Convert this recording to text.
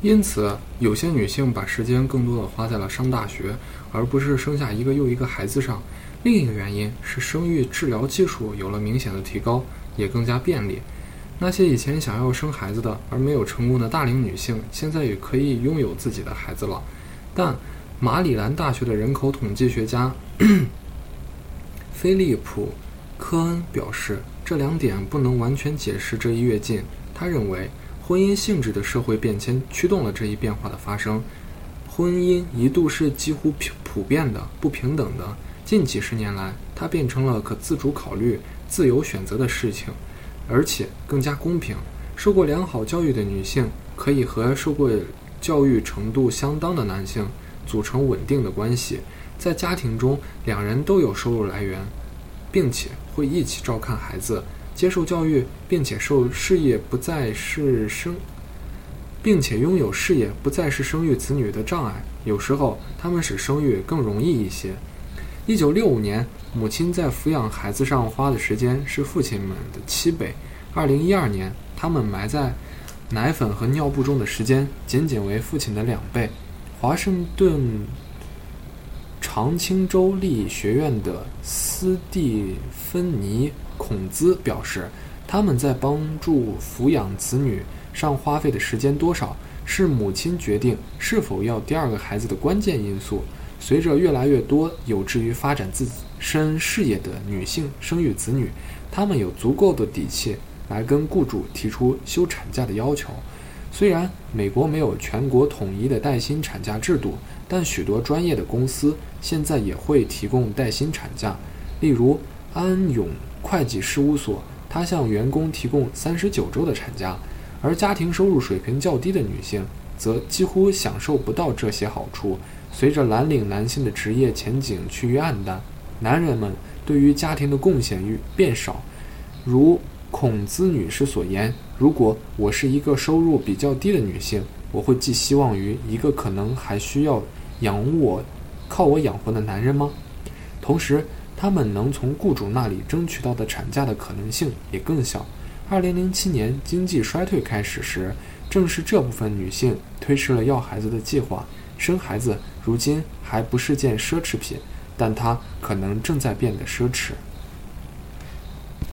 因此，有些女性把时间更多的花在了上大学，而不是生下一个又一个孩子上。另一个原因是生育治疗技术有了明显的提高，也更加便利。那些以前想要生孩子的而没有成功的大龄女性，现在也可以拥有自己的孩子了。但马里兰大学的人口统计学家 菲利普·科恩表示，这两点不能完全解释这一跃进。他认为。婚姻性质的社会变迁驱动了这一变化的发生。婚姻一度是几乎普普遍的、不平等的。近几十年来，它变成了可自主考虑、自由选择的事情，而且更加公平。受过良好教育的女性可以和受过教育程度相当的男性组成稳定的关系，在家庭中，两人都有收入来源，并且会一起照看孩子。接受教育，并且受事业不再是生，并且拥有事业不再是生育子女的障碍。有时候，他们使生育更容易一些。一九六五年，母亲在抚养孩子上花的时间是父亲们的七倍。二零一二年，他们埋在奶粉和尿布中的时间仅仅为父亲的两倍。华盛顿长青州立学院的斯蒂芬妮。孔兹表示，他们在帮助抚养子女上花费的时间多少，是母亲决定是否要第二个孩子的关键因素。随着越来越多有志于发展自身事业的女性生育子女，她们有足够的底气来跟雇主提出休产假的要求。虽然美国没有全国统一的带薪产假制度，但许多专业的公司现在也会提供带薪产假，例如安永。会计事务所，他向员工提供三十九周的产假，而家庭收入水平较低的女性则几乎享受不到这些好处。随着蓝领男性的职业前景趋于暗淡，男人们对于家庭的贡献欲变少。如孔兹女士所言：“如果我是一个收入比较低的女性，我会寄希望于一个可能还需要养我、靠我养活的男人吗？”同时。他们能从雇主那里争取到的产假的可能性也更小。二零零七年经济衰退开始时，正是这部分女性推迟了要孩子的计划。生孩子如今还不是件奢侈品，但它可能正在变得奢侈。